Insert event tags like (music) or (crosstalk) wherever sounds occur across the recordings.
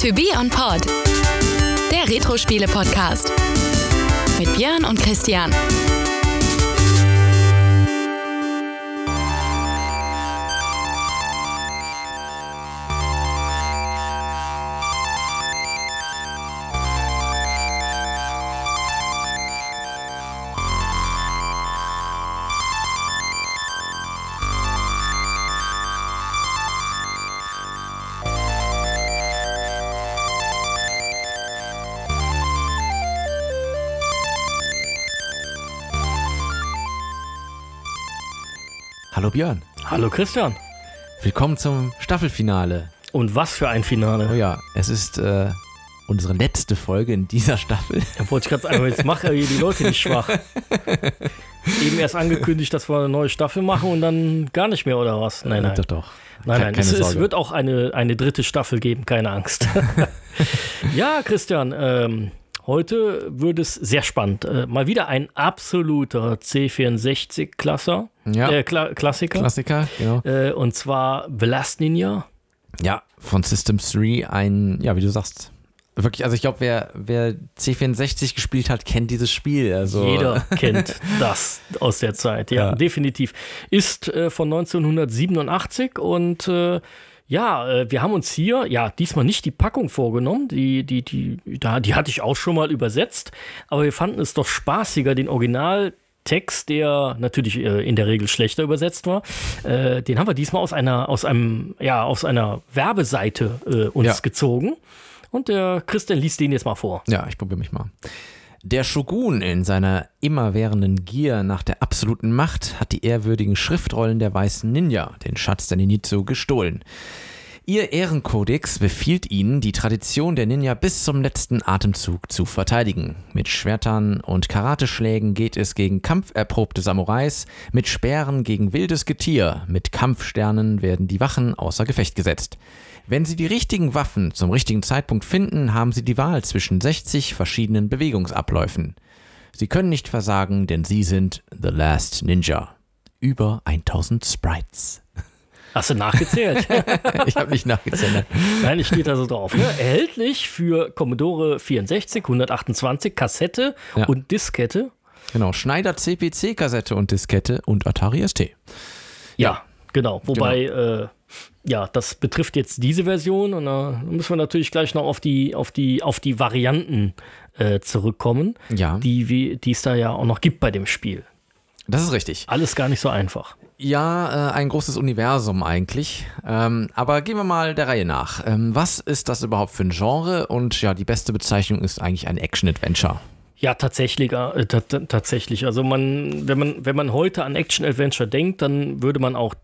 To Be On Pod, der Retro-Spiele-Podcast. Mit Björn und Christian. Hallo Björn. Hallo Christian. Willkommen zum Staffelfinale. Und was für ein Finale. Oh ja, es ist äh, unsere letzte Folge in dieser Staffel. Da wollte ich gerade sagen, jetzt mach die Leute nicht schwach. (laughs) Eben erst angekündigt, dass wir eine neue Staffel machen und dann gar nicht mehr, oder was? Nein, nein. Doch, doch. Nein, nein, es, es wird auch eine, eine dritte Staffel geben, keine Angst. (laughs) ja, Christian, ähm, heute wird es sehr spannend. Äh, mal wieder ein absoluter C64-Klasser, Ja. äh, Kla Klassiker. Klassiker, genau. äh, und zwar The Last Ninja. Ja, von System 3 ein, ja, wie du sagst, wirklich, also ich glaube, wer, wer C64 gespielt hat, kennt dieses Spiel. Also, Jeder (laughs) kennt das aus der Zeit, ja, Ja. definitiv. Ist äh, von 1987 und äh, ja, äh, wir haben uns hier, ja, diesmal nicht die Packung vorgenommen, die, die, die, da, die hatte ich auch schon mal übersetzt, aber wir fanden es doch spaßiger, den Originaltext, der natürlich äh, in der Regel schlechter übersetzt war, äh, den haben wir diesmal aus einer, aus einem, ja, aus einer Werbeseite äh, uns Ja. gezogen. Und der Christian liest den jetzt mal vor. Ja, ich probiere mich mal. Der Shogun in seiner immerwährenden Gier nach der absoluten Macht hat die ehrwürdigen Schriftrollen der weißen Ninja, den Schatz der Ninjitsu, gestohlen. Ihr Ehrenkodex befiehlt ihnen, die Tradition der Ninja bis zum letzten Atemzug zu verteidigen. Mit Schwertern und Karateschlägen geht es gegen kampferprobte Samurais, mit Speeren gegen wildes Getier, mit Kampfsternen werden die Wachen außer Gefecht gesetzt. Wenn Sie die richtigen Waffen zum richtigen Zeitpunkt finden, haben Sie die Wahl zwischen 60 verschiedenen Bewegungsabläufen. Sie können nicht versagen, denn Sie sind The Last Ninja. Über 1000 Sprites. (laughs) Hast du nachgezählt? (laughs) Ich habe nicht nachgezählt. Nein, es steht da so drauf. Ne? Erhältlich für Commodore 64, 128, Kassette Ja. und Diskette. Genau, Schneider CPC-Kassette und Diskette und Atari ST. Ja, genau. Wobei, Äh, ja, das betrifft jetzt diese Version und da müssen wir natürlich gleich noch auf die, auf die, auf die Varianten äh, zurückkommen, Ja, die, wie- die es da ja auch noch gibt bei dem Spiel. das ist richtig. Alles gar nicht so einfach. Ja, äh, ein großes Universum eigentlich. Ähm, aber gehen wir mal der Reihe nach. Ähm, was ist das überhaupt für ein Genre? Und ja, die beste Bezeichnung ist eigentlich ein Action-Adventure. Ja, tatsächlich, äh, ta- ta- tatsächlich. Also man, wenn man, wenn man heute an Action Adventure denkt, dann würde man auch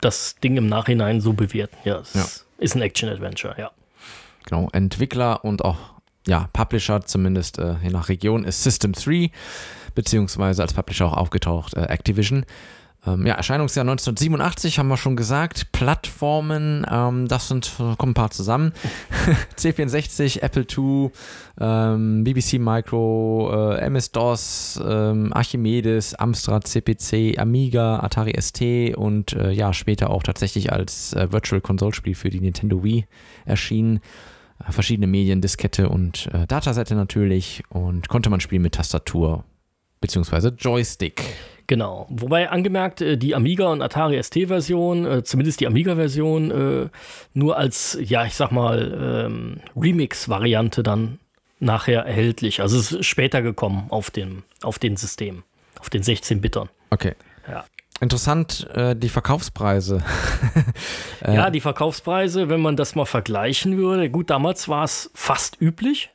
das Ding im Nachhinein so bewerten. Ja, es Ja. ist ein Action Adventure, ja. Genau, Entwickler und auch ja, Publisher, zumindest äh, je nach Region, ist System 3, beziehungsweise als Publisher auch aufgetaucht äh, Activision. Ähm, ja, Erscheinungsjahr 1987 haben wir schon gesagt. Plattformen, ähm, das sind, äh, kommen ein paar zusammen. (laughs) C64, Apple II, ähm, BBC Micro, äh, MS-DOS, ähm, Archimedes, Amstrad CPC, Amiga, Atari ST und äh, ja, später auch tatsächlich als äh, Virtual Console Spiel für die Nintendo Wii erschienen. Äh, verschiedene Medien, Diskette und äh, Datasette natürlich und konnte man spielen mit Tastatur beziehungsweise Joystick. Genau. Wobei angemerkt, äh, die Amiga und Atari ST-Version, äh, zumindest die Amiga-Version, äh, nur als, ja, ich sag mal, ähm, Remix-Variante dann nachher erhältlich. Also es ist später gekommen auf dem, auf den Systemen, auf den 16-Bittern. Okay. Ja. Interessant, äh, die Verkaufspreise. (laughs) Ja, die Verkaufspreise, wenn man das mal vergleichen würde, gut, damals war es fast üblich.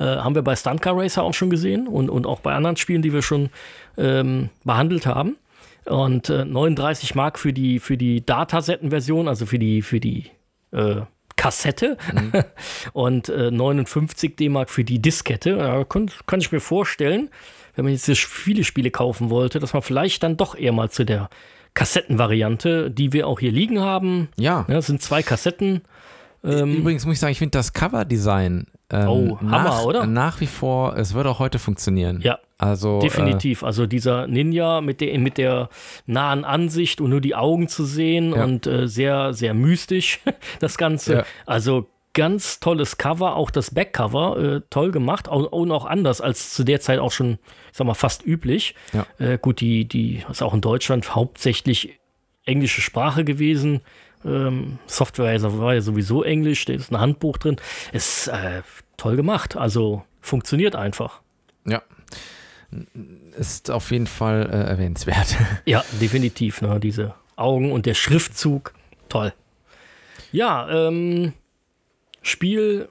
Äh, haben wir bei Stunt Car Racer auch schon gesehen und, und auch bei anderen Spielen, die wir schon ähm, behandelt haben. Und äh, 39 Mark für die, für die Datasettenversion, also für die, für die äh, Kassette (laughs) und äh, 59 D-Mark für die Diskette. Da kann, kann ich mir vorstellen, wenn man jetzt viele Spiele kaufen wollte, dass man vielleicht dann doch eher mal zu der Kassettenvariante, die wir auch hier liegen haben. Ja. Ja, das sind zwei Kassetten. Ähm, Übrigens muss ich sagen, ich finde das Coverdesign ähm, Oh, Hammer, nach, oder? nach wie vor, es wird auch heute funktionieren. Ja, Also definitiv. Also dieser Ninja mit der, mit der nahen Ansicht und nur die Augen zu sehen Ja. und äh, sehr, sehr mystisch (laughs) das Ganze. Ja. Also ganz tolles Cover, auch das Backcover, äh, toll gemacht und auch anders als zu der Zeit auch schon, ich sag mal, fast üblich. Ja. Äh, gut, die, die ist auch in Deutschland hauptsächlich englische Sprache gewesen. Ähm, Software war ja sowieso Englisch, da ist ein Handbuch drin. Ist äh, toll gemacht, also funktioniert einfach. Ja. Ist auf jeden Fall äh, erwähnenswert. (laughs) Ja, definitiv. Ne? Diese Augen und der Schriftzug, toll. Ja, ähm, Spiel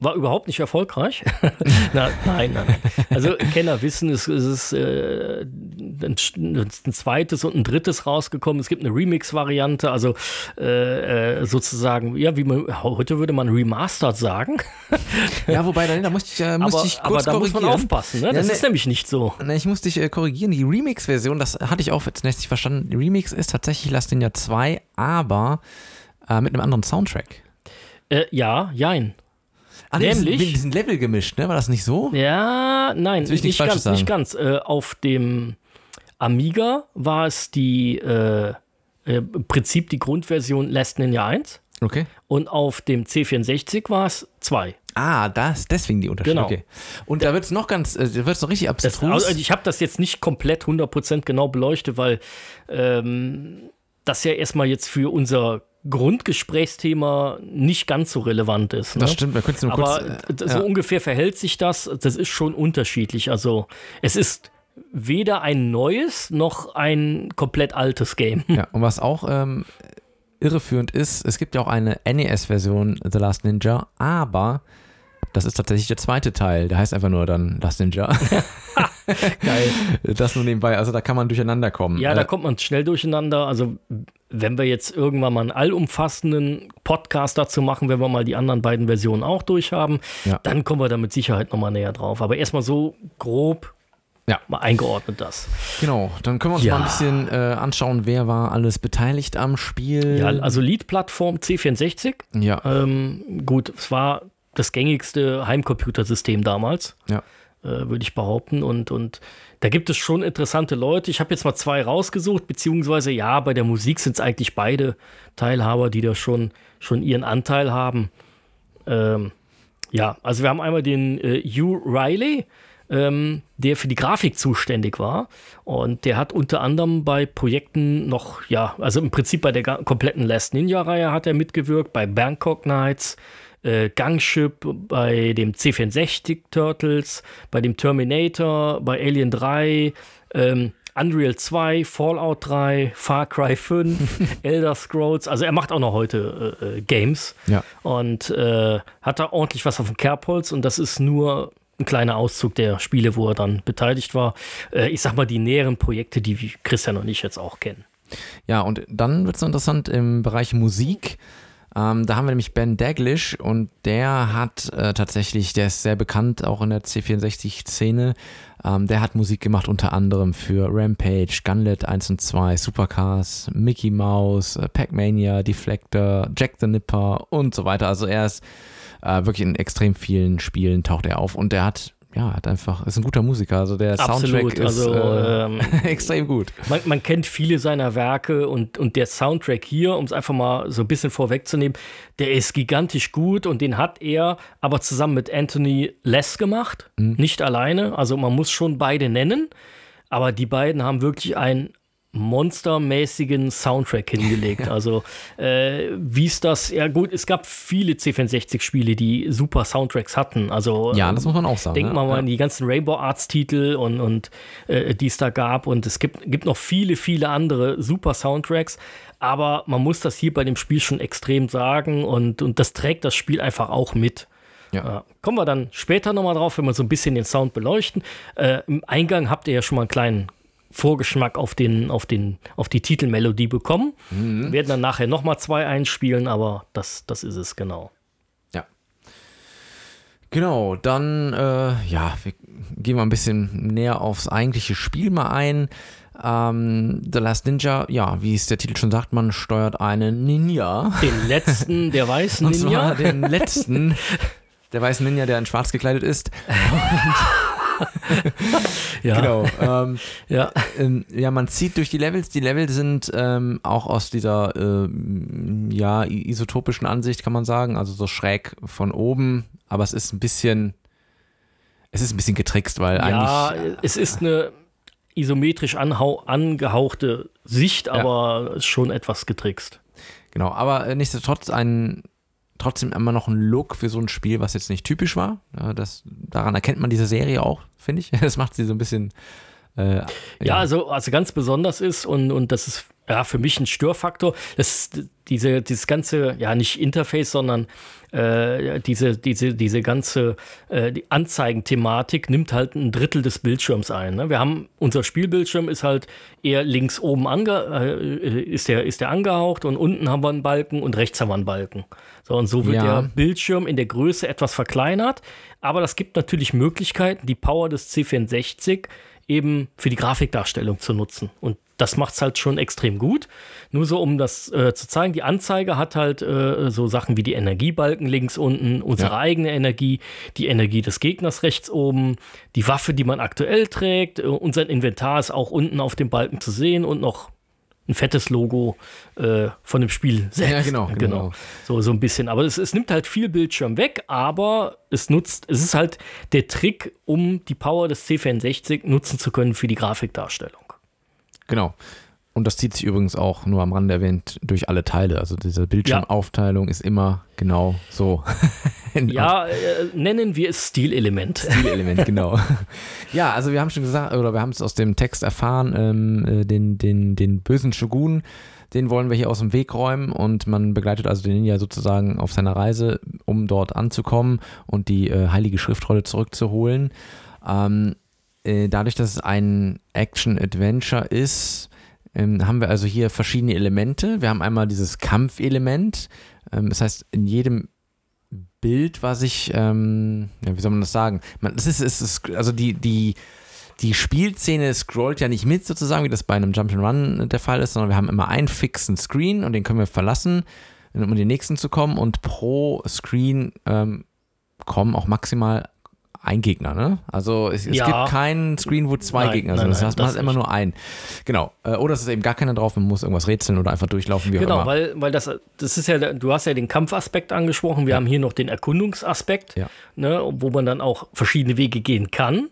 war überhaupt nicht erfolgreich. (laughs) Na, nein, nein. Also Kenner wissen, es, es ist äh, ein, ein, zweites und ein drittes rausgekommen. Es gibt eine Remix-Variante, also äh, äh sozusagen, ja, wie man heute würde man Remastered sagen. ja, wobei, da, da musste ich, äh, musste aber, ich kurz aber da korrigieren. muss man aufpassen, ne? das ja, ist nämlich nicht so. Ne, ich musste dich äh, korrigieren. Die Remix-Version, das hatte ich auch jetzt nicht verstanden. Die Remix ist tatsächlich Last Ninja 2, aber äh, mit einem anderen Soundtrack. Äh, ja, jein. Ah, Nämlich- Die sind Level gemischt, ne? War das nicht so? Ja, nein, nicht, Falsches ganz, nicht ganz. Äh, auf dem Amiga war es die äh, äh, im Prinzip die Grundversion Last Ninja 1 Okay. und auf dem C64 war es 2. Ah, das, deswegen die Unterschiede. Genau. Okay. Und da wird es noch ganz, äh, da wird es noch richtig Das, abstrus. also ich habe das jetzt nicht komplett 100% genau beleuchtet, weil ähm, das ja erstmal jetzt für unser Grundgesprächsthema nicht ganz so relevant ist. Ne? das stimmt, da könntest du nur Aber kurz. äh, äh, so ja. ungefähr verhält sich das. Das ist schon unterschiedlich. Also es ist weder ein neues noch ein komplett altes Game. Ja, und was auch ähm, irreführend ist, es gibt ja auch eine NES-Version The Last Ninja, aber das ist tatsächlich der zweite Teil. Der heißt einfach nur dann Last Ninja. (laughs) Geil. Das nur nebenbei. Also da kann man durcheinander kommen. Ja, da Äh, kommt man schnell durcheinander. Also wenn wir jetzt irgendwann mal einen allumfassenden Podcast dazu machen, wenn wir mal die anderen beiden Versionen auch durchhaben, Ja. dann kommen wir da mit Sicherheit nochmal näher drauf. Aber erstmal so grob Ja. mal eingeordnet das. Genau, dann können wir uns Ja. mal ein bisschen äh, anschauen, wer war alles beteiligt am Spiel. Ja, also Lead-Plattform C64. ja, Ähm, gut, es war das gängigste Heimcomputersystem damals. ja. äh, würde ich behaupten. Und, und da gibt es schon interessante Leute. Ich habe jetzt mal zwei rausgesucht, beziehungsweise ja, bei der Musik sind es eigentlich beide Teilhaber, die da schon, schon ihren Anteil haben. Ähm, ja, also wir haben einmal den äh, Hugh Riley, ähm, der für die Grafik zuständig war. Und der hat unter anderem bei Projekten noch, ja, also im Prinzip bei der kompletten Last Ninja-Reihe hat er mitgewirkt, bei Bangkok Nights, äh, Gangship, bei dem C64 Turtles, bei dem Terminator, bei Alien 3, ähm, Unreal 2, Fallout 3, Far Cry 5, (laughs) Elder Scrolls. Also er macht auch noch heute äh, äh, Games Ja. und äh, hat da ordentlich was auf dem Kerbholz und das ist nur ein kleiner Auszug der Spiele, wo er dann beteiligt war. Äh, ich sag mal, die näheren Projekte, die Christian und ich jetzt auch kennen. Ja, und dann wird es interessant im Bereich Musik. Ähm, da haben wir nämlich Ben Daglish und der hat äh, tatsächlich, der ist sehr bekannt auch in der C64-Szene. Ähm, der hat Musik gemacht unter anderem für Rampage, Gunlet 1 und 2, Supercars, Mickey Mouse, äh, Pac-Mania, Deflector, Jack the Nipper und so weiter. Also er ist äh, wirklich in extrem vielen Spielen taucht er auf und der hat, ja, hat einfach, ist ein guter Musiker. Also der Soundtrack Absolut. ist Also, äh, ähm, (laughs) extrem gut. Man, man kennt viele seiner Werke und, und der Soundtrack hier, um es einfach mal so ein bisschen vorwegzunehmen, der ist gigantisch gut und den hat er aber zusammen mit Anthony Less gemacht, nicht alleine. Also man muss schon beide nennen, aber die beiden haben wirklich einen monstermäßigen Soundtrack hingelegt. (laughs) Also äh, wie ist das? Ja gut, es gab viele C64-Spiele, die super Soundtracks hatten. Also Ja, das muss man auch sagen. Denkt man mal ja. an die ganzen Rainbow Arts Titel und, und äh, die es da gab. Und es gibt, gibt noch viele, viele andere super Soundtracks. Aber man muss das hier bei dem Spiel schon extrem sagen. Und, und das trägt das Spiel einfach auch mit. Ja. Ja, kommen wir dann später nochmal drauf, wenn wir so ein bisschen den Sound beleuchten. Äh, Im Eingang habt ihr ja schon mal einen kleinen Vorgeschmack auf, den, auf, den, auf die Titelmelodie bekommen. Mhm. Wir werden dann nachher nochmal zwei einspielen, aber das, das ist es genau. Ja. Genau, dann, äh, ja, wir gehen mal ein bisschen näher aufs eigentliche Spiel mal ein. Ähm, The Last Ninja, ja, wie es der Titel schon sagt, man steuert einen Ninja. Den letzten der weißen (laughs) Und Ninja. zwar den letzten, der weißen Ninja, der in schwarz gekleidet ist. (laughs) (laughs) ja. Genau. Ähm, Ja. ähm, ja, man zieht durch die Levels. Die Level sind ähm, auch aus dieser ähm, ja, isotopischen Ansicht, kann man sagen. Also so schräg von oben. Aber es ist ein bisschen. Es ist ein bisschen getrickst, weil Ja, eigentlich. es ist eine isometrisch angehauchte Sicht, aber ist schon etwas getrickst. Genau, aber äh, nichtsdestotrotz ein. Trotzdem immer noch ein Look für so ein Spiel, was jetzt nicht typisch war. Ja, das, daran erkennt man diese Serie auch, finde ich. (laughs) Das macht sie so ein bisschen. Äh, Ja, also, also ganz besonders ist und, und das ist ja für mich ein Störfaktor, dass diese, dieses ganze, ja nicht Interface, sondern äh, diese, diese, diese ganze äh, die Anzeigenthematik nimmt halt ein Drittel des Bildschirms ein. Ne? Wir haben, unser Spielbildschirm ist halt eher links oben ange, äh, ist, der, ist der angehaucht und unten haben wir einen Balken und rechts haben wir einen Balken. So, und so wird Ja. der Bildschirm in der Größe etwas verkleinert. Aber das gibt natürlich Möglichkeiten, die Power des C64 eben für die Grafikdarstellung zu nutzen. Und das macht es halt schon extrem gut. Nur so, um das äh, zu zeigen, die Anzeige hat halt äh, so Sachen wie die Energiebalken links unten, unsere Ja. eigene Energie, die Energie des Gegners rechts oben, die Waffe, die man aktuell trägt. Äh, unser Inventar ist auch unten auf dem Balken zu sehen und noch ein fettes Logo äh, von dem Spiel selbst. Ja, genau, genau. So, so ein bisschen. Aber es, es nimmt halt viel Bildschirm weg, aber es nutzt, es ist halt der Trick, um die Power des C64 nutzen zu können für die Grafikdarstellung. Genau. Und das zieht sich übrigens auch nur am Rande erwähnt durch alle Teile. Also diese Bildschirmaufteilung ist immer genau so. (laughs) Ja, äh, nennen wir es Stilelement. Stilelement, genau. (laughs) Ja, also wir haben schon gesagt, oder wir haben es aus dem Text erfahren, ähm, äh, den, den, den bösen Shogun, den wollen wir hier aus dem Weg räumen und man begleitet also den Ninja sozusagen auf seiner Reise, um dort anzukommen und die äh, heilige Schriftrolle zurückzuholen. Ähm, äh, dadurch, dass es ein Action-Adventure ist, ähm, haben wir also hier verschiedene Elemente. Wir haben einmal dieses Kampfelement. Ähm, das heißt, in jedem Bild, was ich, ähm, ja, wie soll man das sagen? Man, das ist, es ist, also die, die, die Spielszene scrollt ja nicht mit sozusagen, wie das bei einem Jump'n'Run der Fall ist, sondern wir haben immer einen fixen Screen und den können wir verlassen, um in den nächsten zu kommen und pro Screen ähm, kommen auch maximal ein Gegner, ne? Also es, es Ja. gibt keinen Screen, wo zwei Nein, Gegner nein, sind. Das nein, heißt, man das hat immer nur einen. Genau. Äh, Oder es ist eben gar keiner drauf, man muss irgendwas rätseln oder einfach durchlaufen, wie auch Genau, immer. weil, weil das, das ist ja, du hast ja den Kampfaspekt angesprochen, wir haben hier noch den Erkundungsaspekt, Ja. ne, wo man dann auch verschiedene Wege gehen kann.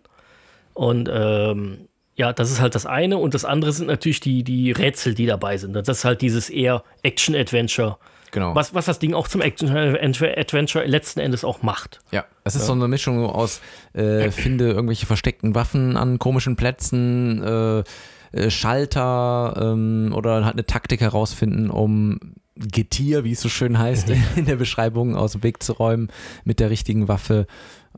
Und ähm, ja, das ist halt das eine. Und das andere sind natürlich die, die Rätsel, die dabei sind. Das ist halt dieses eher Action-Adventure, genau. was, was das Ding auch zum Action-Adventure letzten Endes auch macht. Ja, es ist so eine Mischung aus, äh, finde irgendwelche versteckten Waffen an komischen Plätzen, äh, äh, Schalter ähm, oder halt eine Taktik herausfinden, um Getier, wie es so schön heißt, (laughs) in der Beschreibung aus dem Weg zu räumen mit der richtigen Waffe.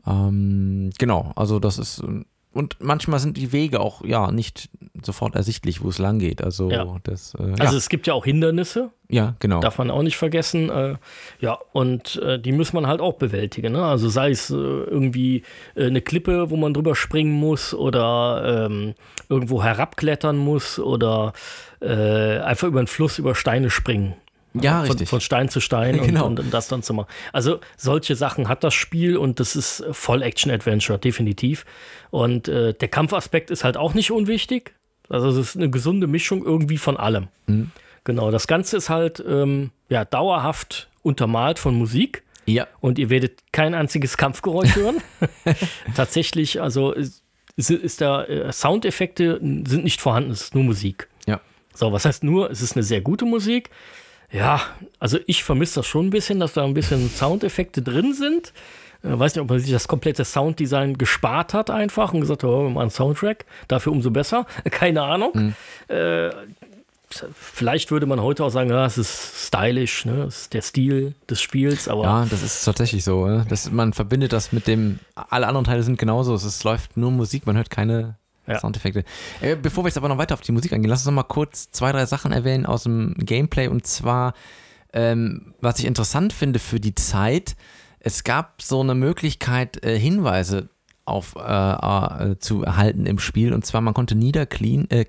Ähm, genau, also das ist. Und manchmal sind die Wege auch ja nicht sofort ersichtlich, wo es lang geht. Also Ja. das. Äh, Also ja, es gibt ja auch Hindernisse, ja, genau. darf man auch nicht vergessen. Äh, ja, und äh, die muss man halt auch bewältigen. Ne? Also sei es äh, irgendwie äh, eine Klippe, wo man drüber springen muss oder ähm, irgendwo herabklettern muss oder äh, einfach über einen Fluss über Steine springen. Ja, von, richtig. Von Stein zu Stein (laughs) und, Genau. und, und das dann zu machen. Also solche Sachen hat das Spiel und das ist voll Action-Adventure, definitiv. Und äh, der Kampfaspekt ist halt auch nicht unwichtig. Also es ist eine gesunde Mischung irgendwie von allem. Mhm. Genau, das Ganze ist halt ähm, ja, dauerhaft untermalt von Musik ja, und ihr werdet kein einziges Kampfgeräusch hören. (laughs) (laughs) Tatsächlich, also ist, ist da äh, Soundeffekte sind nicht vorhanden, es ist nur Musik. ja. So, was heißt nur, es ist eine sehr gute Musik. Ja, also ich vermisse das schon ein bisschen, dass da ein bisschen Soundeffekte drin sind. Äh, weiß nicht, ob man sich das komplette Sounddesign gespart hat einfach und gesagt hat, oh, wir machen einen Soundtrack, dafür umso besser. (laughs) Keine Ahnung. Äh, vielleicht würde man heute auch sagen, ja, es ist stylisch, ne? es ist der Stil des Spiels, aber Ja, das ist tatsächlich so. ne? Das, man verbindet das mit dem, alle anderen Teile sind genauso. Es ist, läuft nur Musik, man hört keine Ja. Soundeffekte. Äh, bevor wir jetzt aber noch weiter auf die Musik eingehen, lass uns noch mal kurz zwei, drei Sachen erwähnen aus dem Gameplay. Und zwar, ähm, was ich interessant finde für die Zeit, es gab so eine Möglichkeit, äh, Hinweise auf, äh, äh, zu erhalten im Spiel. Und zwar, man konnte niederknien äh,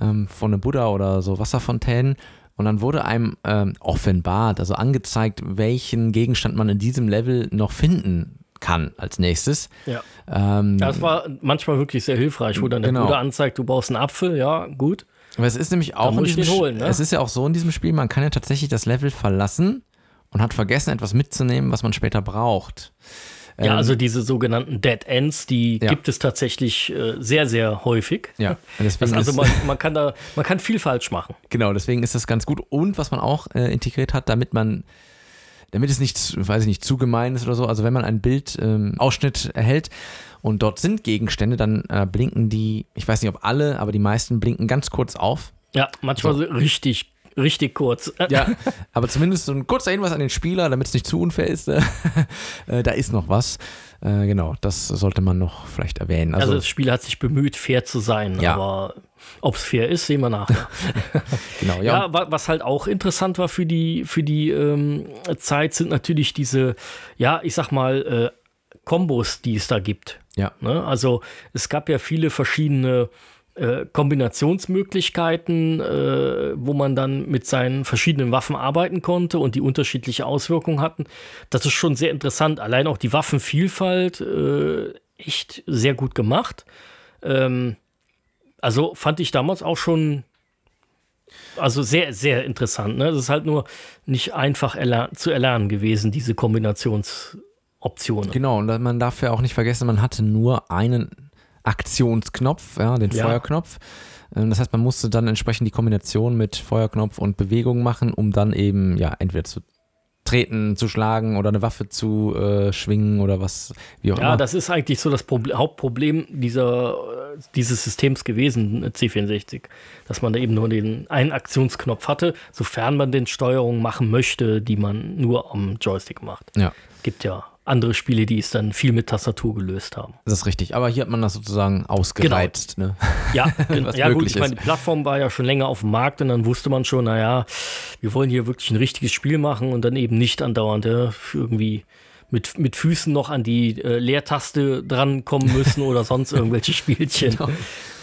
ähm, von einem Buddha oder so Wasserfontänen. Und dann wurde einem ähm, offenbart, also angezeigt, welchen Gegenstand man in diesem Level noch finden kann als nächstes. Ja. Ähm, Das war manchmal wirklich sehr hilfreich, wo dann der Genau. Bruder anzeigt, du brauchst einen Apfel, ja, gut. aber es ist nämlich auch in diesem holen, ne? es ist ja auch so in diesem Spiel, man kann ja tatsächlich das Level verlassen und hat vergessen, etwas mitzunehmen, was man später braucht. Ja, Ähm, also diese sogenannten Dead Ends, die Ja. gibt es tatsächlich äh, sehr, sehr häufig. Ja, deswegen also man, man kann da, man kann viel falsch machen. (laughs) Genau, deswegen ist das ganz gut. Und was man auch äh, integriert hat, damit man, damit es nicht, weiß ich nicht, zu gemein ist oder so, also wenn man ein Bild, ähm, Ausschnitt erhält und dort sind Gegenstände, dann äh, blinken die, ich weiß nicht ob alle, aber die meisten blinken ganz kurz auf. Ja, manchmal so richtig, richtig kurz. (laughs) Ja, aber zumindest so ein kurzer Hinweis an den Spieler, damit es nicht zu unfair ist. (laughs) äh, da ist noch was. Äh, genau, das sollte man noch vielleicht erwähnen. Also, Also, das Spiel hat sich bemüht, fair zu sein, Ja. aber ob es fair ist, sehen wir nachher. (laughs) genau, ja. Ja, wa- was halt auch interessant war für die, für die ähm, Zeit, sind natürlich diese, ja, ich sag mal, äh, Kombos, die es da gibt. ja. Ne? Also es gab ja viele verschiedene äh, Kombinationsmöglichkeiten, äh, wo man dann mit seinen verschiedenen Waffen arbeiten konnte und die unterschiedliche Auswirkungen hatten. Das ist schon sehr interessant. Allein auch die Waffenvielfalt äh, echt sehr gut gemacht. Ähm, also fand ich damals auch schon also sehr, sehr interessant. Ne? Das ist halt nur nicht einfach erler zu erlernen gewesen, diese Kombinationsoptionen. Genau, und man darf ja auch nicht vergessen, man hatte nur einen Aktionsknopf, ja, den Ja. Feuerknopf. Ähm, Das heißt, man musste dann entsprechend die Kombination mit Feuerknopf und Bewegung machen, um dann eben, ja, entweder zu treten, zu schlagen oder eine Waffe zu äh, schwingen oder was, wie auch Ja, immer. das ist eigentlich so das Proble Hauptproblem dieser, äh, dieses Systems gewesen, äh, C64. Dass man da eben nur den einen Aktionsknopf hatte, sofern man den Steuerungen machen möchte, die man nur am Joystick macht. ja, Gibt ja andere Spiele, die es dann viel mit Tastatur gelöst haben. das ist richtig. Aber hier hat man das sozusagen ausgereizt. Ne? Ja, (laughs) ja gut, ich meine, die Plattform war ja schon länger auf dem Markt und dann wusste man schon, naja, wir wollen hier wirklich ein richtiges Spiel machen und dann eben nicht andauernd ja, irgendwie mit, mit Füßen noch an die äh, Leertaste drankommen müssen oder sonst (laughs) irgendwelche Spielchen. Genau.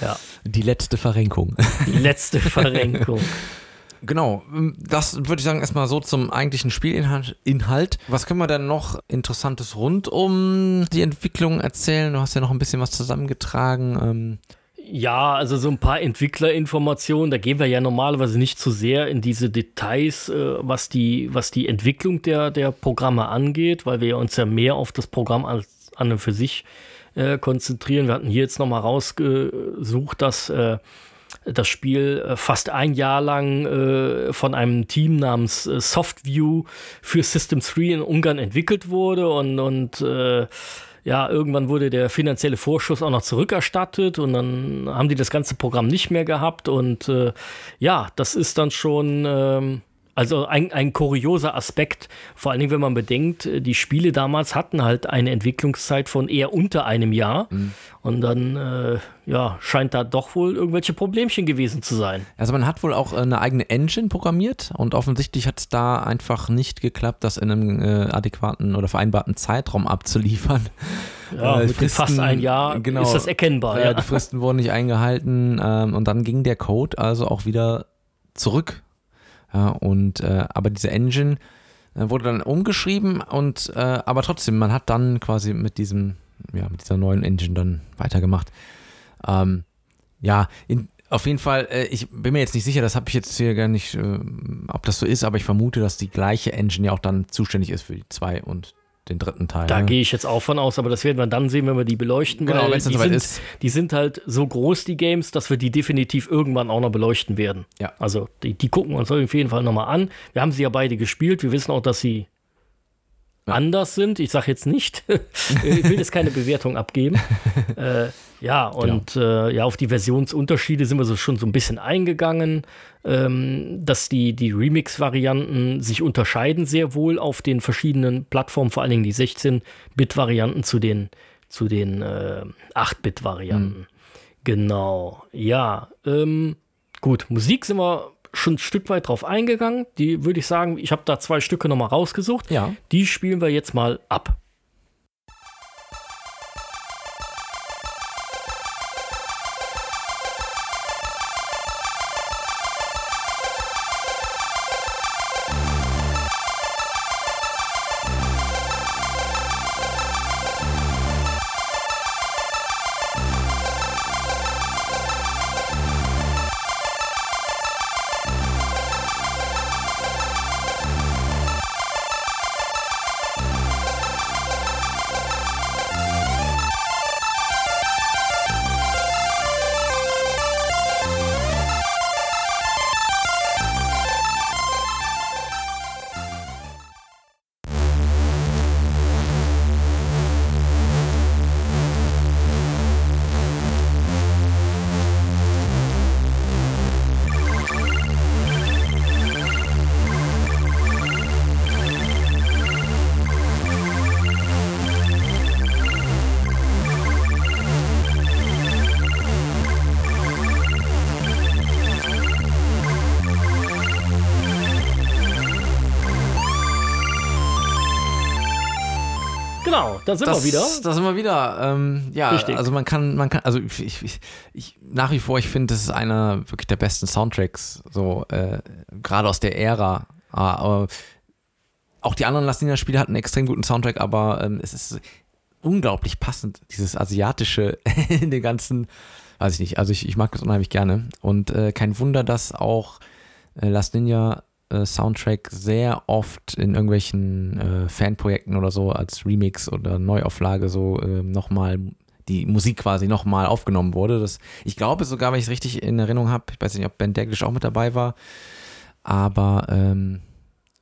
Ja, Die letzte Verrenkung. die letzte Verrenkung. (laughs) Genau, das würde ich sagen erstmal so zum eigentlichen Spielinhalt. Inhalt. Was können wir denn noch Interessantes rund um die Entwicklung erzählen? Du hast ja noch ein bisschen was zusammengetragen. Ähm, Ja, also so ein paar Entwicklerinformationen, da gehen wir ja normalerweise nicht zu sehr in diese Details, äh, was, die, was die Entwicklung der, der Programme angeht, weil wir uns ja mehr auf das Programm als an und für sich äh, konzentrieren. Wir hatten hier jetzt nochmal rausgesucht, dass äh, das Spiel äh, fast ein Jahr lang äh, von einem Team namens äh, Softview für System 3 in Ungarn entwickelt wurde und, und äh, ja, irgendwann wurde der finanzielle Vorschuss auch noch zurückerstattet und dann haben die das ganze Programm nicht mehr gehabt und äh, ja, das ist dann schon ähm, also ein, ein kurioser Aspekt, vor allen Dingen, wenn man bedenkt, äh, die Spiele damals hatten halt eine Entwicklungszeit von eher unter einem Jahr und dann äh, ja, scheint da doch wohl irgendwelche Problemchen gewesen zu sein. also man hat wohl auch eine eigene Engine programmiert und offensichtlich hat es da einfach nicht geklappt, das in einem äh, adäquaten oder vereinbarten Zeitraum abzuliefern. (laughs) Ja, Äh, mit den fast Fristen- ein Jahr genau. ist das erkennbar. Ja, Ja, die Fristen wurden nicht eingehalten ähm, und dann ging der Code also auch wieder zurück. Ja, und äh, aber diese Engine äh, wurde dann umgeschrieben und äh, aber trotzdem, man hat dann quasi mit diesem, ja, mit dieser neuen Engine dann weitergemacht. Ähm, ja, in, auf jeden Fall, äh, ich bin mir jetzt nicht sicher, das habe ich jetzt hier gar nicht, äh, ob das so ist, aber ich vermute, dass die gleiche Engine ja auch dann zuständig ist für die zwei und den dritten Teil. Da ne? gehe ich jetzt auch von aus, aber das werden wir dann sehen, wenn wir die beleuchten. Genau, dann die soweit sind, ist. Die sind halt so groß, die Games, dass wir die definitiv irgendwann auch noch beleuchten werden. Ja. Also die, die gucken wir uns auf jeden Fall nochmal an. Wir haben sie ja beide gespielt. Wir wissen auch, dass sie Ja. anders sind. Ich sage jetzt nicht, (laughs) ich will jetzt keine Bewertung abgeben. (laughs) äh, ja, und äh, ja, auf die Versionsunterschiede sind wir so schon so ein bisschen eingegangen, ähm, dass die, die Remix-Varianten sich unterscheiden sehr wohl auf den verschiedenen Plattformen, vor allen Dingen die 16-Bit-Varianten zu den, zu den äh, 8-Bit-Varianten. Genau, ja. Ähm, gut, Musik sind wir schon ein Stück weit drauf eingegangen. Die würde ich sagen, ich habe da zwei Stücke nochmal rausgesucht. Ja. Die spielen wir jetzt mal ab. Genau, da sind das, wir wieder. Da sind wir wieder. Ähm, ja, Richtig. also man kann, man kann, also ich, ich, ich nach wie vor, ich finde, das ist einer wirklich der besten Soundtracks, so äh, gerade aus der Ära. Ah, auch die anderen Lastina-Spiele hatten einen extrem guten Soundtrack, aber ähm, es ist unglaublich passend, dieses asiatische (laughs) in den ganzen, weiß ich nicht, also ich, ich mag das unheimlich gerne und äh, kein Wunder, dass auch äh, Last Ninja Soundtrack sehr oft in irgendwelchen äh, Fanprojekten oder so als Remix oder Neuauflage so äh, nochmal die Musik quasi nochmal aufgenommen wurde. Das, ich glaube sogar, wenn ich es richtig in Erinnerung habe, ich weiß nicht, ob Ben Daglish auch mit dabei war, aber ähm,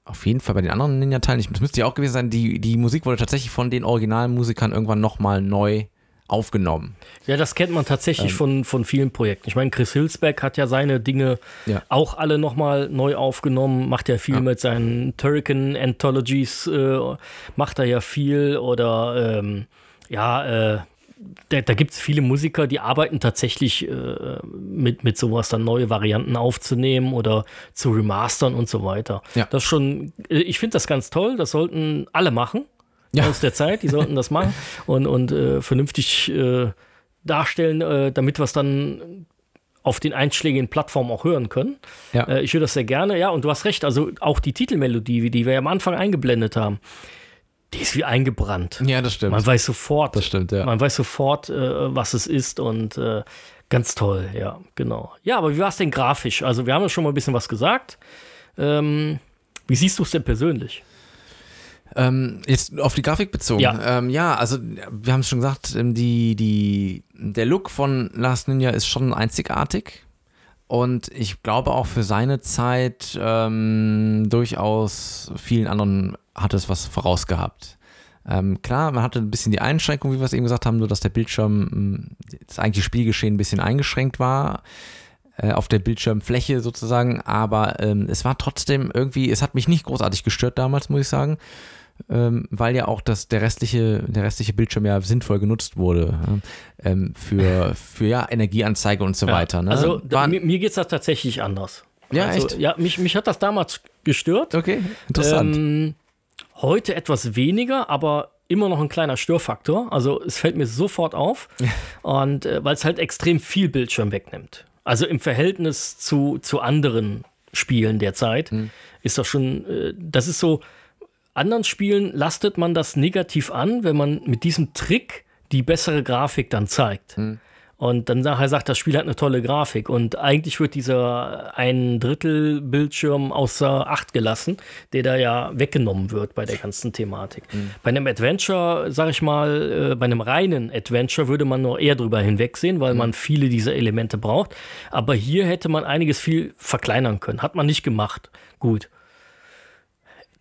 auf jeden Fall bei den anderen Ninja-Teilen, das müsste ja auch gewesen sein, die, die Musik wurde tatsächlich von den Originalmusikern irgendwann nochmal neu aufgenommen. Ja, das kennt man tatsächlich Ähm. von, von vielen Projekten. Ich meine, Chris Hilsbeck hat ja seine Dinge Ja. auch alle nochmal neu aufgenommen, macht ja viel Ja. mit seinen Turrican Anthologies, äh, macht er ja viel oder ähm, ja, äh, da, da gibt es viele Musiker, die arbeiten tatsächlich äh, mit, mit sowas, dann neue Varianten aufzunehmen oder zu remastern und so weiter. Ja. Das ist schon, äh, ich finde das ganz toll, das sollten alle machen Ja. aus der Zeit, die sollten das machen und, und äh, vernünftig äh, darstellen, äh, damit wir es dann auf den einschlägigen Plattformen auch hören können. Ja. Äh, ich höre das sehr gerne. Ja, und du hast recht, also auch die Titelmelodie, die wir am Anfang eingeblendet haben, die ist wie eingebrannt. Ja, das stimmt. Man weiß sofort, das stimmt, ja. man weiß sofort, äh, was es ist und äh, ganz toll, ja, genau. Ja, aber wie war es denn grafisch? Also wir haben ja schon mal ein bisschen was gesagt. Ähm, wie siehst du es denn persönlich? Ähm, jetzt auf die Grafik bezogen. Ja. Ähm, ja, also wir haben es schon gesagt, ähm, die, die, der Look von Last Ninja ist schon einzigartig. Und ich glaube auch für seine Zeit ähm, durchaus vielen anderen hat es was vorausgehabt. Ähm, klar, man hatte ein bisschen die Einschränkung, wie wir es eben gesagt haben, so dass der Bildschirm, mh, das eigentliche Spielgeschehen ein bisschen eingeschränkt war äh, auf der Bildschirmfläche sozusagen, aber ähm, es war trotzdem irgendwie, es hat mich nicht großartig gestört damals, muss ich sagen, ähm, weil ja auch das, der, restliche, der restliche Bildschirm ja sinnvoll genutzt wurde ja, ähm, für, (laughs) für ja, Energieanzeige und so weiter. Ne? Also da, mir, mir geht es da tatsächlich anders. Ja, also, echt? Ja, mich, mich hat das damals gestört. okay, interessant. Ähm, heute etwas weniger, aber immer noch ein kleiner Störfaktor. Also es fällt mir sofort auf. (laughs) Und äh, weil es halt extrem viel Bildschirm wegnimmt. Also im Verhältnis zu, zu anderen Spielen der Zeit ist das schon, äh, das ist so, anderen Spielen lastet man das negativ an, wenn man mit diesem Trick die bessere Grafik dann zeigt. Und dann nachher sagt, das Spiel hat eine tolle Grafik. Und eigentlich wird dieser ein Drittel Bildschirm außer Acht gelassen, der da ja weggenommen wird bei der ganzen Thematik. Bei einem Adventure, sag ich mal, äh, bei einem reinen Adventure würde man nur eher drüber hinwegsehen, weil man viele dieser Elemente braucht. Aber hier hätte man einiges viel verkleinern können. Hat man nicht gemacht. Gut.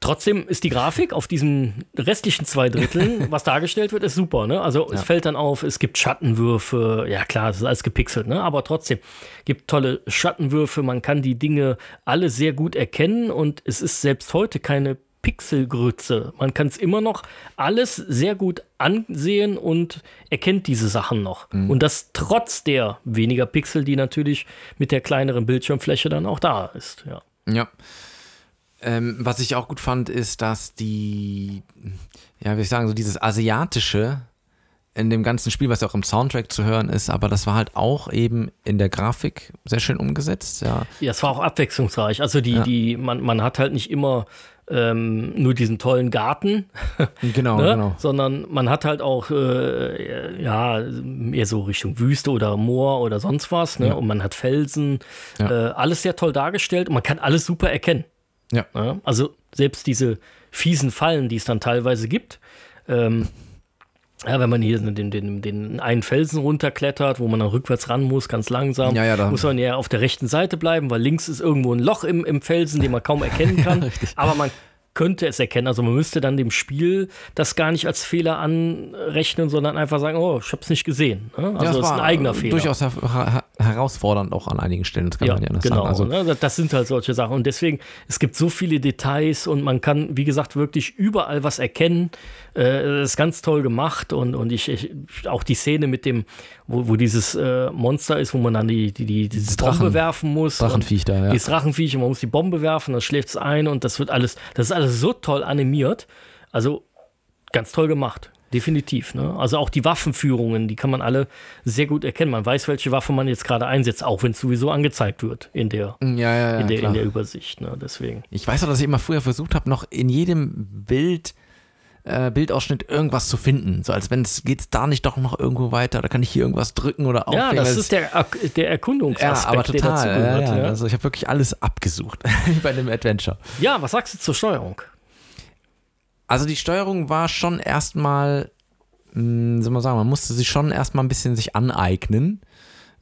Trotzdem ist die Grafik auf diesen restlichen zwei Dritteln, (laughs) was dargestellt wird, ist super. Ne? Also es fällt dann auf, es gibt Schattenwürfe. Ja klar, es ist alles gepixelt, ne? aber trotzdem gibt tolle Schattenwürfe. Man kann die Dinge alle sehr gut erkennen und es ist selbst heute keine Pixelgrütze. Man kann es immer noch alles sehr gut ansehen und erkennt diese Sachen noch. Und das trotz der weniger Pixel, die natürlich mit der kleineren Bildschirmfläche dann auch da ist. Ja. Ja. Ähm, was ich auch gut fand, ist, dass die, ja, wie ich sagen, so dieses Asiatische in dem ganzen Spiel, was ja auch im Soundtrack zu hören ist, aber das war halt auch eben in der Grafik sehr schön umgesetzt, ja. Ja, es war auch abwechslungsreich. Also die, Ja. die, man, man hat halt nicht immer ähm, nur diesen tollen Garten, (laughs) Genau, ne? genau. sondern man hat halt auch äh, ja eher so Richtung Wüste oder Moor oder sonst was. Ne? Ja. Und man hat Felsen, Ja. äh, alles sehr toll dargestellt und man kann alles super erkennen. Ja. Ne? Also selbst diese fiesen Fallen, die es dann teilweise gibt. Ähm, ja, wenn man hier den, den, den einen Felsen runterklettert, wo man dann rückwärts ran muss, ganz langsam, Ja, ja, muss man ja auf der rechten Seite bleiben, weil links ist irgendwo ein Loch im, im Felsen, den man kaum erkennen (laughs) kann. Aber man könnte es erkennen. Also man müsste dann dem Spiel das gar nicht als Fehler anrechnen, sondern einfach sagen, oh, ich habe es nicht gesehen. Ne? Also ja, das es ist ein eigener Fehler. Durchaus her her herausfordernd auch an einigen Stellen, das kann Ja, man ja nicht genau. sagen. Also, ne? Das- Das sind halt solche Sachen. Und deswegen, es gibt so viele Details und man kann, wie gesagt, wirklich überall was erkennen. Äh, das ist ganz toll gemacht und, und ich, ich auch die Szene mit dem, wo, wo dieses äh, Monster ist, wo man dann die, die, die diese Drachen- Bombe werfen muss. Drachenviech da, ja. Dieses Drachenviech, und man muss die Bombe werfen, dann schläft es ein und das wird alles, das ist alles so toll animiert. Also ganz toll gemacht. definitiv. Ne? Also auch die Waffenführungen, die kann man alle sehr gut erkennen. Man weiß, welche Waffe man jetzt gerade einsetzt, auch wenn es sowieso angezeigt wird in der, Ja, ja, ja, in der, in der Übersicht. Ne? Deswegen. Ich weiß auch, dass ich immer früher versucht habe, noch in jedem Bild, äh, Bildausschnitt irgendwas zu finden. So als wenn es geht da nicht doch noch irgendwo weiter, da kann ich hier irgendwas drücken oder Ja, auflegen. das ist der, der ja, Erkundungsaspekt, aber der dazu total. gehört. ja, ja. ja. Also ich habe wirklich alles abgesucht (laughs) bei dem Adventure. ja, was sagst du zur Steuerung? Also die Steuerung war schon erstmal, mh, soll man sagen, man musste sich schon erstmal ein bisschen sich aneignen.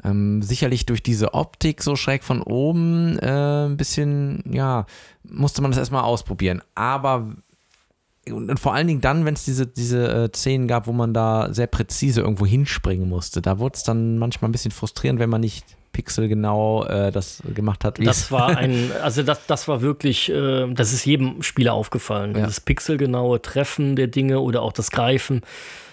Ähm, sicherlich durch diese Optik so schräg von oben äh, ein bisschen, ja, musste man das erstmal ausprobieren. Aber und, vor allen Dingen dann, wenn es diese, diese äh, Szenen gab, wo man da sehr präzise irgendwo hinspringen musste, da wurde es dann manchmal ein bisschen frustrierend, wenn man nicht pixelgenau äh, das gemacht hat. Das war ein, (laughs) also das, das war wirklich, äh, das ist jedem Spieler aufgefallen. Ja. Das pixelgenaue Treffen der Dinge oder auch das Greifen,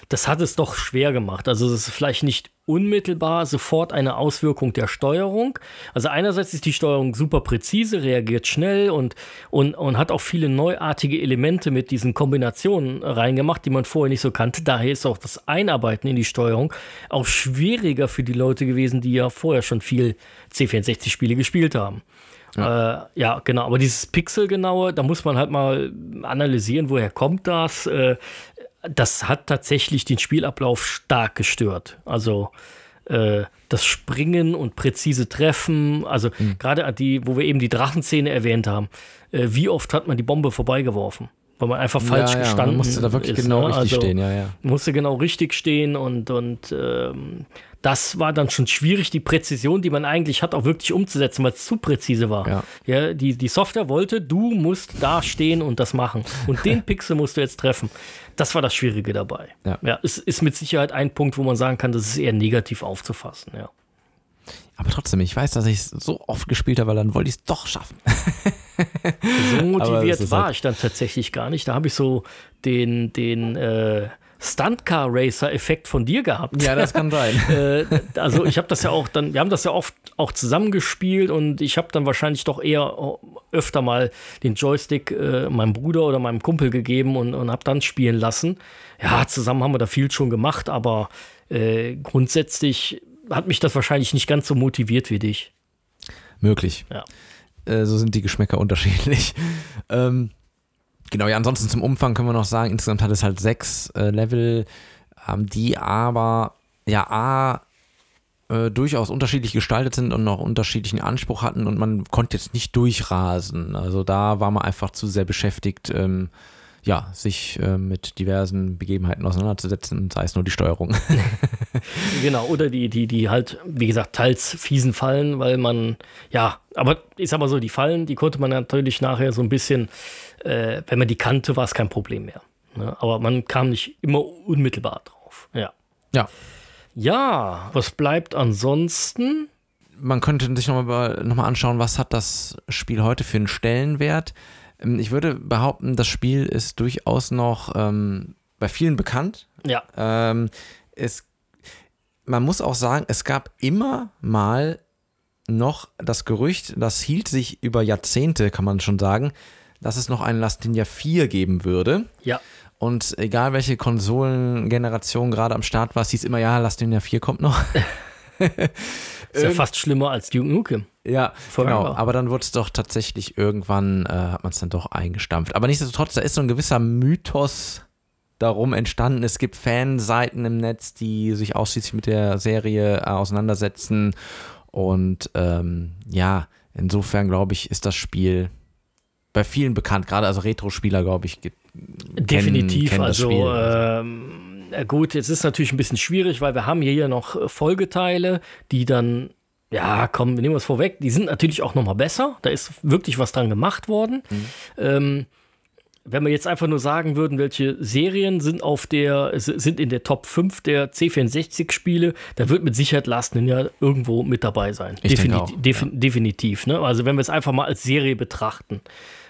das hat es doch schwer gemacht. Also es ist vielleicht nicht unmittelbar sofort eine Auswirkung der Steuerung. Also einerseits ist die Steuerung super präzise, reagiert schnell und, und, und hat auch viele neuartige Elemente mit diesen Kombinationen reingemacht, die man vorher nicht so kannte. Daher ist auch das Einarbeiten in die Steuerung auch schwieriger für die Leute gewesen, die ja vorher schon viel C64-Spiele gespielt haben. Ja. Äh, ja, genau. Aber dieses Pixelgenaue, da muss man halt mal analysieren, woher kommt das. Äh, das hat tatsächlich den Spielablauf stark gestört. Also äh, das Springen und präzise Treffen, also Mhm. gerade an die, wo wir eben die Drachenszene erwähnt haben, äh, wie oft hat man die Bombe vorbeigeworfen? Weil man einfach falsch ja, ja, gestanden man musste da wirklich ist, genau ne? richtig Also, stehen, ja, ja. musste genau richtig stehen und, und ähm, das war dann schon schwierig, die Präzision, die man eigentlich hat, auch wirklich umzusetzen, weil es zu präzise war. Ja. Ja, die, die Software wollte, du musst da stehen und das machen. Und den (laughs) Pixel musst du jetzt treffen. Das war das Schwierige dabei. Ja. ja es ist mit Sicherheit ein Punkt, wo man sagen kann, das ist eher negativ aufzufassen. Ja. Aber trotzdem, ich weiß, dass ich es so oft gespielt habe, weil dann wollte ich es doch schaffen. So (laughs) motiviert war halt- ich dann tatsächlich gar nicht. Da habe ich so den, den äh, Stunt-Car-Racer-Effekt von dir gehabt. Ja, das kann sein. (laughs) äh, also ich habe das ja auch dann, wir haben das ja oft auch zusammengespielt und ich habe dann wahrscheinlich doch eher öfter mal den Joystick äh, meinem Bruder oder meinem Kumpel gegeben und, und habe dann spielen lassen. Ja, zusammen haben wir da viel schon gemacht, aber äh, grundsätzlich hat mich das wahrscheinlich nicht ganz so motiviert wie dich. Möglich. Ja. Äh, so sind die Geschmäcker unterschiedlich. (laughs) ähm, genau, ja, ansonsten zum Umfang können wir noch sagen, insgesamt hat es halt sechs äh, Level, ähm, die aber ja A äh, durchaus unterschiedlich gestaltet sind und noch unterschiedlichen Anspruch hatten und man konnte jetzt nicht durchrasen. Also da war man einfach zu sehr beschäftigt, ähm, ja, sich äh, mit diversen Begebenheiten auseinanderzusetzen, sei es nur die Steuerung. (laughs) Genau, oder die, die, die halt, wie gesagt, teils fiesen Fallen, weil man, ja, aber ich sag mal so, die Fallen, die konnte man natürlich nachher so ein bisschen, äh, wenn man die kannte, war es kein Problem mehr. Ne? Aber man kam nicht immer unmittelbar drauf. Ja. ja, Ja, was bleibt ansonsten? man könnte sich nochmal noch mal anschauen, was hat das Spiel heute für einen Stellenwert. Ähm, Ich würde behaupten, das Spiel ist durchaus noch ähm, bei vielen bekannt. Ja, Ähm, es, man muss auch sagen, es gab immer mal noch das Gerücht, das hielt sich über Jahrzehnte, kann man schon sagen, dass es noch einen Last Ninja 4 geben würde. ja, Und egal welche Konsolengeneration gerade am Start war, es hieß immer, ja, Last Ninja 4 kommt noch. (laughs) ist ja fast schlimmer als Duke Nukem. Ja, genau. Aber dann wurde es doch tatsächlich irgendwann, äh, hat man es dann doch eingestampft. Aber nichtsdestotrotz, da ist so ein gewisser Mythos darum entstanden. Es gibt Fanseiten im Netz, die sich ausschließlich mit der Serie äh, auseinandersetzen. Und ähm, ja, insofern glaube ich, ist das Spiel bei vielen bekannt. Gerade als Retro-Spieler, glaube ich, Definitiv. kennen das also, Spiel. ähm, gut, jetzt ist natürlich ein bisschen schwierig, weil wir haben hier ja noch äh, Folgeteile, die dann, ja, komm, wir nehmen es vorweg, die sind natürlich auch nochmal besser. Da ist wirklich was dran gemacht worden. Mhm. Ähm, wenn wir jetzt einfach nur sagen würden, welche Serien sind auf der, sind in der Top 5 der C64-Spiele, da wird mit Sicherheit Last Ninja irgendwo mit dabei sein. Ich denke Definit- auch, defi- Definitiv. Ne? Also wenn wir es einfach mal als Serie betrachten.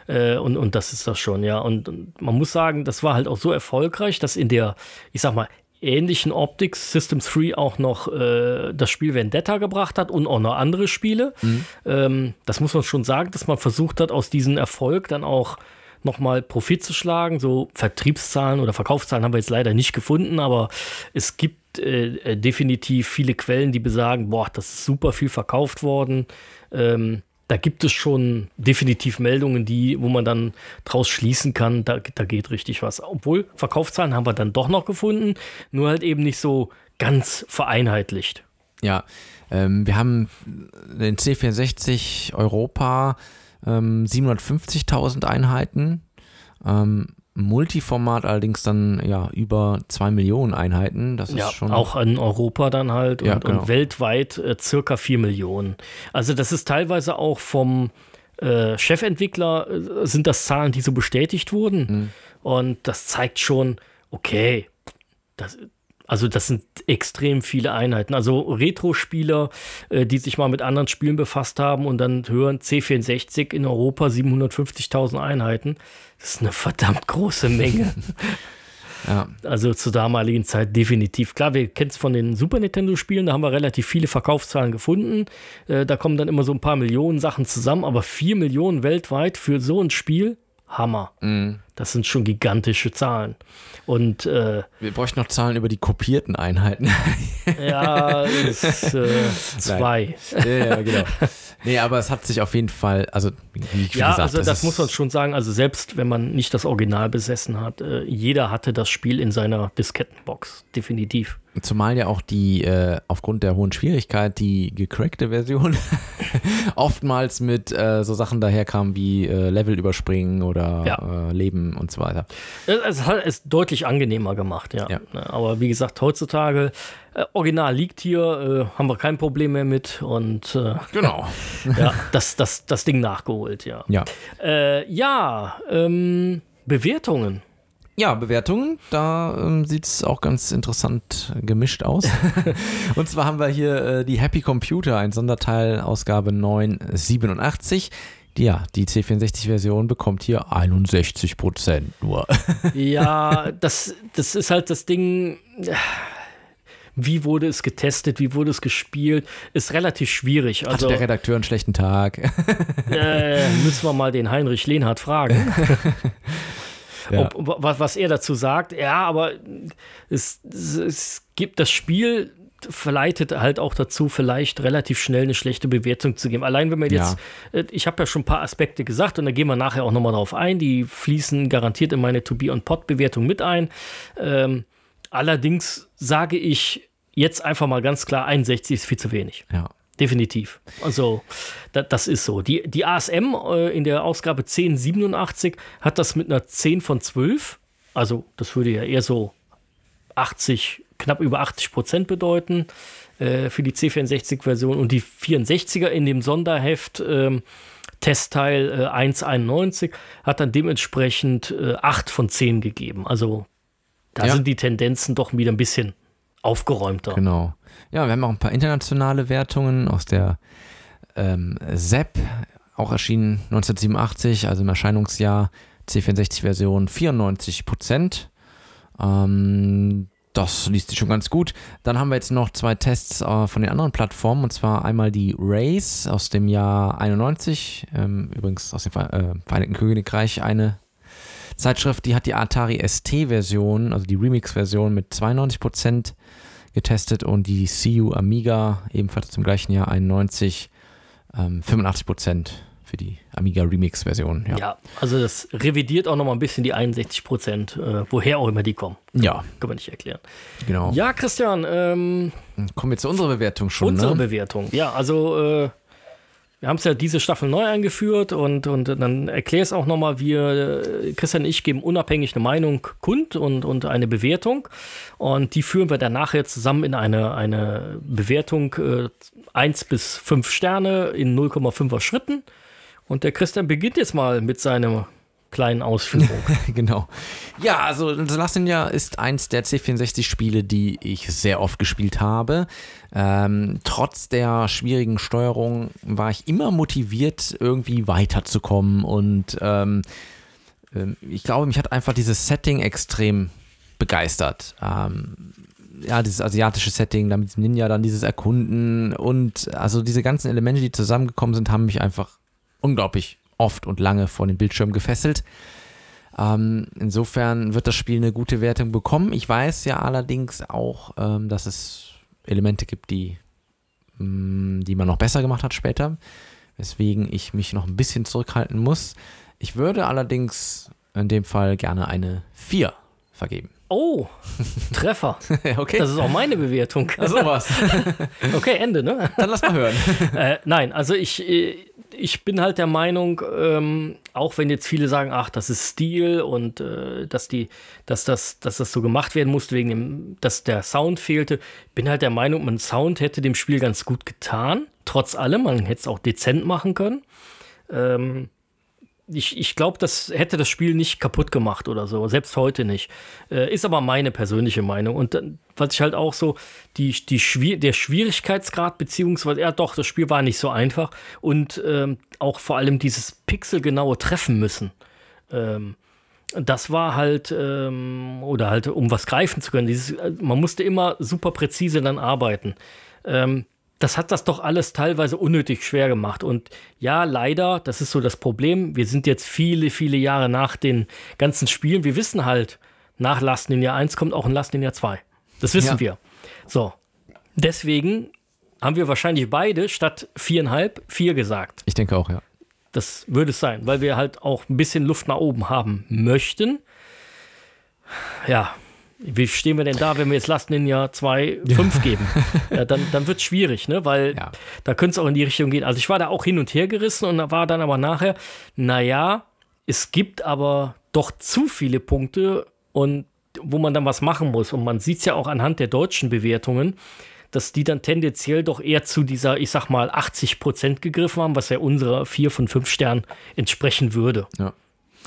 Äh, und, und das ist das schon, ja. Und, und man muss sagen, das war halt auch so erfolgreich, dass in der, ich sag mal, ähnlichen Optik System 3 auch noch äh, das Spiel Vendetta gebracht hat und auch noch andere Spiele. Ähm, das muss man schon sagen, dass man versucht hat, aus diesem Erfolg dann auch nochmal Profit zu schlagen. So Vertriebszahlen oder Verkaufszahlen haben wir jetzt leider nicht gefunden, aber es gibt äh, äh definitiv viele Quellen, die besagen, boah, das ist super viel verkauft worden. Ähm, da gibt es schon definitiv Meldungen, die, wo man dann draus schließen kann, da, da geht richtig was. Obwohl Verkaufszahlen haben wir dann doch noch gefunden, nur halt eben nicht so ganz vereinheitlicht. Ja, ähm, wir haben den C64 Europa ähm, 750.000 Einheiten. Ähm, Multiformat allerdings dann ja über 2 Millionen Einheiten. Das ist ja, schon. Auch in Europa dann halt und, ja, genau. und weltweit äh, circa 4 Millionen. Also, das ist teilweise auch vom äh, Chefentwickler, äh, sind das Zahlen, die so bestätigt wurden. Mhm. Und das zeigt schon, okay, das, also das sind extrem viele Einheiten. Also Retro-Spieler, äh, die sich mal mit anderen Spielen befasst haben und dann hören C64 in Europa 750.000 Einheiten. Das ist eine verdammt große Menge. (laughs) (laughs) ja. Also zur damaligen Zeit definitiv. Klar, wir kennen es von den Super Nintendo-Spielen, da haben wir relativ viele Verkaufszahlen gefunden. Äh, da kommen dann immer so ein paar Millionen Sachen zusammen, aber vier Millionen weltweit für so ein Spiel, Hammer. Mhm. Das sind schon gigantische Zahlen. Und äh, wir bräuchten noch Zahlen über die kopierten Einheiten. (laughs) ja, ist, äh, zwei. Ja, ja, genau. Nee, aber es hat sich auf jeden Fall, also wie, wie ja, gesagt, also das, das muss man schon sagen. Also selbst wenn man nicht das Original besessen hat, äh, jeder hatte das Spiel in seiner Diskettenbox, definitiv. Zumal ja auch die, äh, aufgrund der hohen Schwierigkeit, die gecrackte Version (laughs) oftmals mit äh, so Sachen daherkam wie äh, Level überspringen oder ja. Äh, Leben und so weiter. Es hat es deutlich angenehmer gemacht, ja. ja. Aber wie gesagt, heutzutage, äh, Original liegt hier, äh, haben wir kein Problem mehr mit und genau. (laughs) ja, das, das, das Ding nachgeholt, ja. Ja, ja ähm, Bewertungen. Ja, Bewertungen, da ähm, sieht es auch ganz interessant gemischt aus. (laughs) und zwar haben wir hier äh, die Happy Computer, ein Sonderteil, Ausgabe 987. Die, ja, die C64-Version bekommt hier 61% nur. (laughs) ja, das, das ist halt das Ding. Wie wurde es getestet? Wie wurde es gespielt? Ist relativ schwierig. Also, Hatte der Redakteur einen schlechten Tag? äh, müssen wir mal den Heinrich Lehnhardt fragen. (laughs) Ja. Ob, was, was er dazu sagt, ja, aber es, es gibt das Spiel verleitet halt auch dazu, vielleicht relativ schnell eine schlechte Bewertung zu geben. Allein wenn man jetzt, ja. Äh, ich habe ja schon ein paar Aspekte gesagt und da gehen wir nachher auch nochmal drauf ein, die fließen garantiert in meine To Be on Pod Bewertung mit ein. Ähm, allerdings sage ich jetzt einfach mal ganz klar, 61 ist viel zu wenig. Ja. Definitiv. Also, da, das ist so. Die, die ASM äh, in der Ausgabe 1087 hat das mit einer 10 von 12. Also, das würde ja eher so 80, knapp über 80 Prozent bedeuten äh, für die C64-Version. Und die 64er in dem Sonderheft äh, Testteil äh, 191 hat dann dementsprechend äh, 8 von 10 gegeben. Also, da ja. sind die Tendenzen doch wieder ein bisschen aufgeräumter. Genau. Ja, wir haben auch ein paar internationale Wertungen aus der ähm, ZEP, auch erschienen 1987, also im Erscheinungsjahr C64-Version 94 Prozent. Ähm, das liest sich schon ganz gut. Dann haben wir jetzt noch zwei Tests äh, von den anderen Plattformen, und zwar einmal die Race aus dem Jahr 91, ähm, übrigens aus dem äh, Vereinigten Königreich eine Zeitschrift, die hat die Atari ST-Version, also die Remix-Version mit 92 Prozent getestet und die CU Amiga ebenfalls zum gleichen Jahr 91, ähm, 85 Prozent für die Amiga Remix-Version. Ja. ja. also das revidiert auch nochmal ein bisschen die 61 Prozent, äh, woher auch immer die kommen. Ja. Kann man nicht erklären. Genau. Ja, Christian. Ähm, Kommen wir zu unserer Bewertung schon. Unsere ne? Bewertung, ja. Also äh, wir haben es ja diese Staffel neu eingeführt und, und dann erkläre es auch nochmal. Wir, Christian und ich, geben unabhängig eine Meinung kund und, und eine Bewertung. Und die führen wir dann nachher zusammen in eine, eine Bewertung äh, 1 bis 5 Sterne in 0,5er Schritten. Und der Christian beginnt jetzt mal mit seinem kleinen Ausführung. (laughs) genau. Ja, also The Last Ninja ist eins der C64-Spiele, die ich sehr oft gespielt habe. Ähm, trotz der schwierigen Steuerung war ich immer motiviert, irgendwie weiterzukommen und ähm, ähm, ich glaube, mich hat einfach dieses Setting extrem begeistert. Ähm, ja, dieses asiatische Setting, dann mit diesem Ninja, dann dieses Erkunden und also diese ganzen Elemente, die zusammengekommen sind, haben mich einfach unglaublich oft und lange vor den Bildschirm gefesselt. Ähm, insofern wird das Spiel eine gute Wertung bekommen. Ich weiß ja allerdings auch, ähm, dass es Elemente gibt, die, mh, mm, die man noch besser gemacht hat später, weswegen ich mich noch ein bisschen zurückhalten muss. Ich würde allerdings in dem Fall gerne eine 4 vergeben. Oh, Treffer. (laughs) okay. Das ist auch meine Bewertung. Ach, sowas. (laughs) okay, Ende, ne? Dann lass mal hören. (laughs) äh, nein, also ich, äh, ich bin halt der Meinung, ähm, auch wenn jetzt viele sagen, ach, das ist Stil und äh, dass, die, dass, das, dass das so gemacht werden musste, wegen dem, dass der Sound fehlte, bin halt der Meinung, mein Sound hätte dem Spiel ganz gut getan. Trotz allem, man hätte es auch dezent machen können. Ähm, ich, ich glaube, das hätte das Spiel nicht kaputt gemacht oder so, selbst heute nicht. Äh, ist aber meine persönliche Meinung. Und was ich halt auch so, die, die Schwier der Schwierigkeitsgrad, beziehungsweise, ja doch, das Spiel war nicht so einfach. Und ähm, auch vor allem dieses pixelgenaue Treffen müssen. Ähm, das war halt, ähm, oder halt, um was greifen zu können, dieses, äh, man musste immer super präzise dann arbeiten. Ähm, das hat das doch alles teilweise unnötig schwer gemacht. Und ja, leider, das ist so das Problem. Wir sind jetzt viele, viele Jahre nach den ganzen Spielen. Wir wissen halt, nach Last Ninja 1 kommt auch ein Last Ninja 2. Das wissen ja. wir. So. Deswegen haben wir wahrscheinlich beide statt viereinhalb vier gesagt. Ich denke auch, ja. Das würde es sein, weil wir halt auch ein bisschen Luft nach oben haben möchten. Ja, wie stehen wir denn da, wenn wir jetzt Last Ninja 2 5 geben? ja, dann dann wird es schwierig, ne? weil ja. da könnte es auch in die Richtung gehen. Also ich war da auch hin und her gerissen und da war dann aber nachher, naja, es gibt aber doch zu viele Punkte und wo man dann was machen muss. Und man sieht es ja auch anhand der deutschen Bewertungen, dass die dann tendenziell doch eher zu dieser, ich sag mal, 80 Prozent gegriffen haben, was ja unserer 4 von 5 Sternen entsprechen würde. Ja.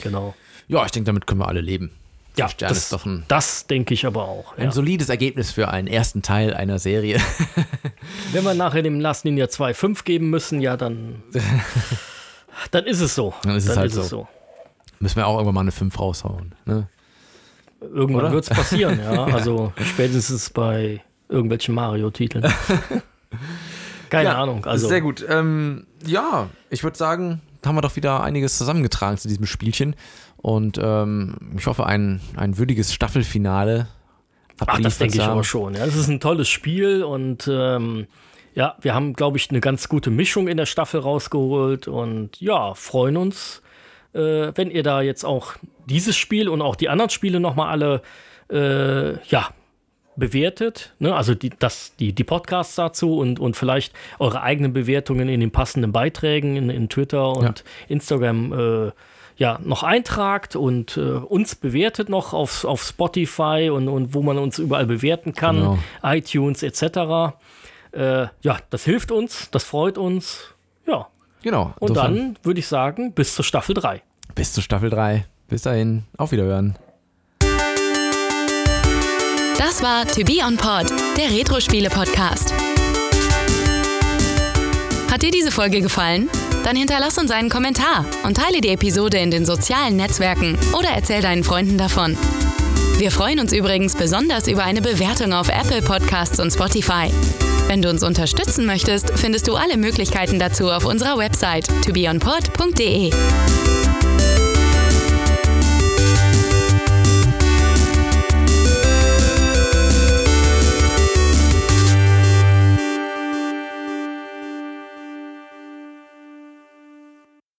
Genau. Ja, ich denke, damit können wir alle leben. Ja, das, das denke ich aber auch. Ein ja. solides Ergebnis für einen ersten Teil einer Serie. (laughs) Wenn wir nachher dem Last Ninja 2 5 geben müssen, ja, dann, (laughs) dann ist es so. Dann ist es dann halt ist so. Es so. Müssen wir auch irgendwann mal eine 5 raushauen. Ne? Irgendwann wird es passieren, (laughs) ja. Also spätestens bei irgendwelchen Mario-Titeln. Keine ja, Ahnung. Also. Sehr gut. Ähm, ja, ich würde sagen, haben wir doch wieder einiges zusammengetragen zu diesem Spielchen. Und ähm, ich hoffe, ein, ein würdiges Staffelfinale. Ach, das denke ich aber schon. Ja. Es ist ein tolles Spiel und ähm, ja, wir haben, glaube ich, eine ganz gute Mischung in der Staffel rausgeholt und ja, freuen uns, äh, wenn ihr da jetzt auch dieses Spiel und auch die anderen Spiele nochmal alle äh, ja, bewertet, ne? also die, das, die, die Podcasts dazu und, und vielleicht eure eigenen Bewertungen in den passenden Beiträgen in, in Twitter und ja. Instagram äh, ja, noch eintragt und äh, uns bewertet noch auf, auf Spotify und, und wo man uns überall bewerten kann, genau. iTunes etc. Äh, ja, das hilft uns, das freut uns. Ja. Genau. Und dann würde ich sagen, bis zur Staffel 3. Bis zur Staffel 3. Bis dahin, auf Wiederhören. Das war To Be On Pod, der Retro-Spiele-Podcast. Hat dir diese Folge gefallen? Dann hinterlass uns einen Kommentar und teile die Episode in den sozialen Netzwerken oder erzähl deinen Freunden davon. Wir freuen uns übrigens besonders über eine Bewertung auf Apple Podcasts und Spotify. Wenn du uns unterstützen möchtest, findest du alle Möglichkeiten dazu auf unserer Website tobeonpod.de.